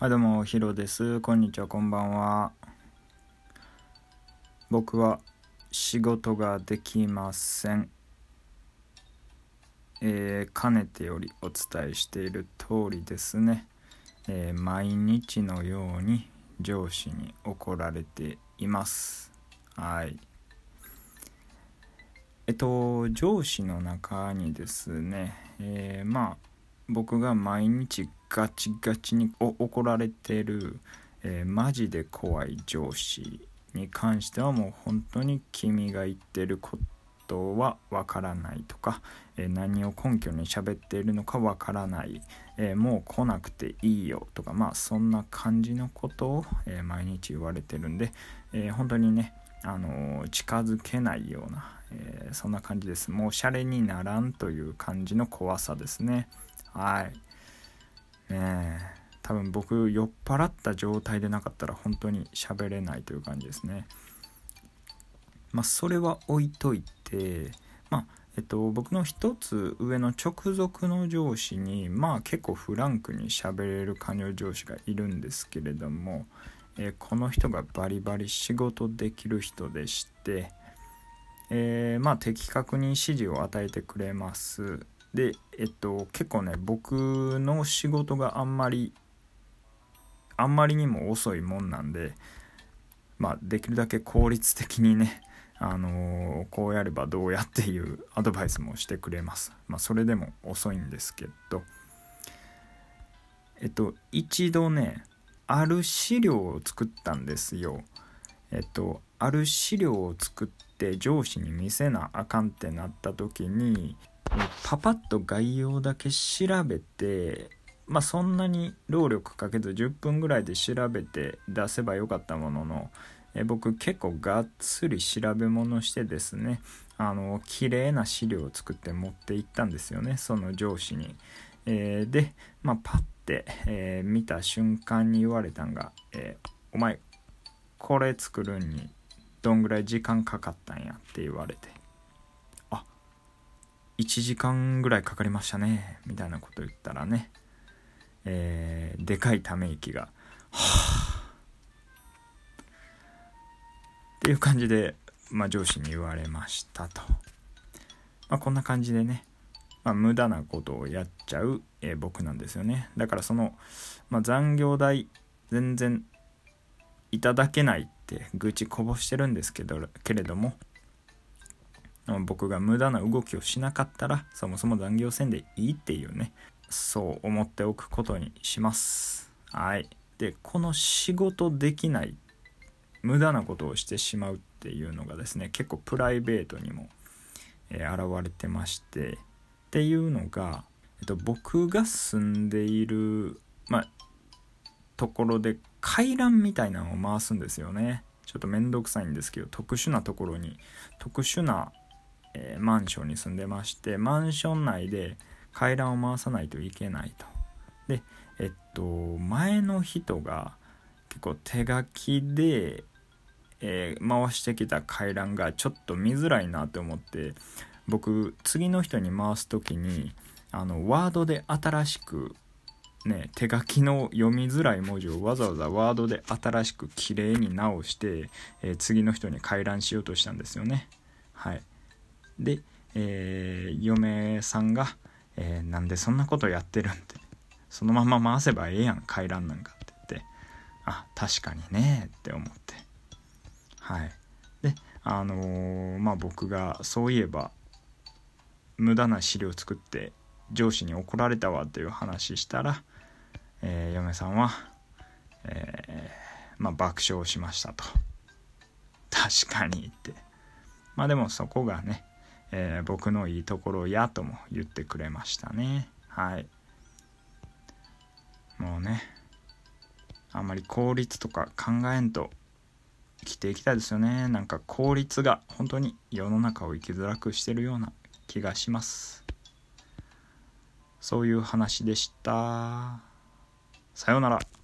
はいどうもヒロです。こんにちはこんばんは。僕は仕事ができません。えー、かねてよりお伝えしている通りですね、えー、毎日のように上司に怒られています。はい。えっと上司の中にですね、えー、まあ僕が毎日ガチガチに怒られてる、えー、マジで怖い上司に関してはもう本当に君が言ってることはわからないとか、えー、何を根拠に喋っているのかわからない、えー、もう来なくていいよとかまあそんな感じのことを、え毎日言われてるんで、え本当にねあの近づけないような、えそんな感じです。もうシャレにならんという感じの怖さですね。はい。ね多分僕酔っ払った状態でなかったら本当に喋れないという感じですね。まあそれは置いといてまあえっと僕の一つ上の直属の上司にまあ結構フランクに喋れる官僚上司がいるんですけれども、えー、この人がバリバリ仕事できる人でしてえー、まあ的確に指示を与えてくれます。でえっと結構ね僕の仕事があんまりあんまりにも遅いもんなんでまあできるだけ効率的にね あのー、こうやればどうやっていうアドバイスもしてくれます。まあそれでも遅いんですけど。えっと一度ねある資料を作ったんですよ。えっとある資料を作って上司に見せなあかんってなった時にパパッと概要だけ調べてまあそんなに労力かけず10分ぐらいで調べて出せばよかったもののえ僕結構がっつり調べ物してですねあの綺麗な資料を作って持っていったんですよねその上司に。えー、で、まあ、パッて、えー、見た瞬間に言われたんが「えー、お前これ作るんにどんぐらい時間かかったんや」って言われて1時間ぐらいかかりましたね。みたいなこと言ったらね。えー、でかいため息が「はあ」っていう感じで、まあ、上司に言われましたと、まあ、こんな感じでね、まあ、無駄なことをやっちゃう、えー、僕なんですよね。だからその、まあ、残業代全然いただけないって愚痴こぼしてるんですけどけれども僕が無駄な動きをしなかったらそもそも残業せんでいいっていうね。そう思っておくことにします。はい。でこの仕事できない無駄なことをしてしまうっていうのがですね結構プライベートにも、えー、現れてまして。っていうのが、えっと、僕が住んでいる、まあ、ところで階段みたいなのを回すんですよね。ちょっと面倒くさいんですけど特殊なところに特殊なえー、マンションに住んでましてマンション内で階段を回さないといけないと。でえっと前の人が結構手書きで、えー、回してきた階段がちょっと見づらいなと思って僕次の人に回す時にあのワードで新しくね、手書きの読みづらい文字をわざわざワードで新しく綺麗に直して、えー、次の人に回覧しようとしたんですよね。はい。で、えー、嫁さんが、えー、なんでそんなことやってるんって。そのまま回せばええやん、回覧なんかって言って、あ、確かにねって思って。はい。で、あのー、まあ僕がそういえば、無駄な資料作って上司に怒られたわっていう話したら、えー、嫁さんは、えー、まあ爆笑しましたと。確かにって。まあでもそこがね、えー、僕のいいところやとも言ってくれましたね。はい。もうねあんまり効率とか考えんと生きていきたいですよね。なんか効率が本当に世の中を生きづらくしてるような気がします。そういう話でした。さようなら。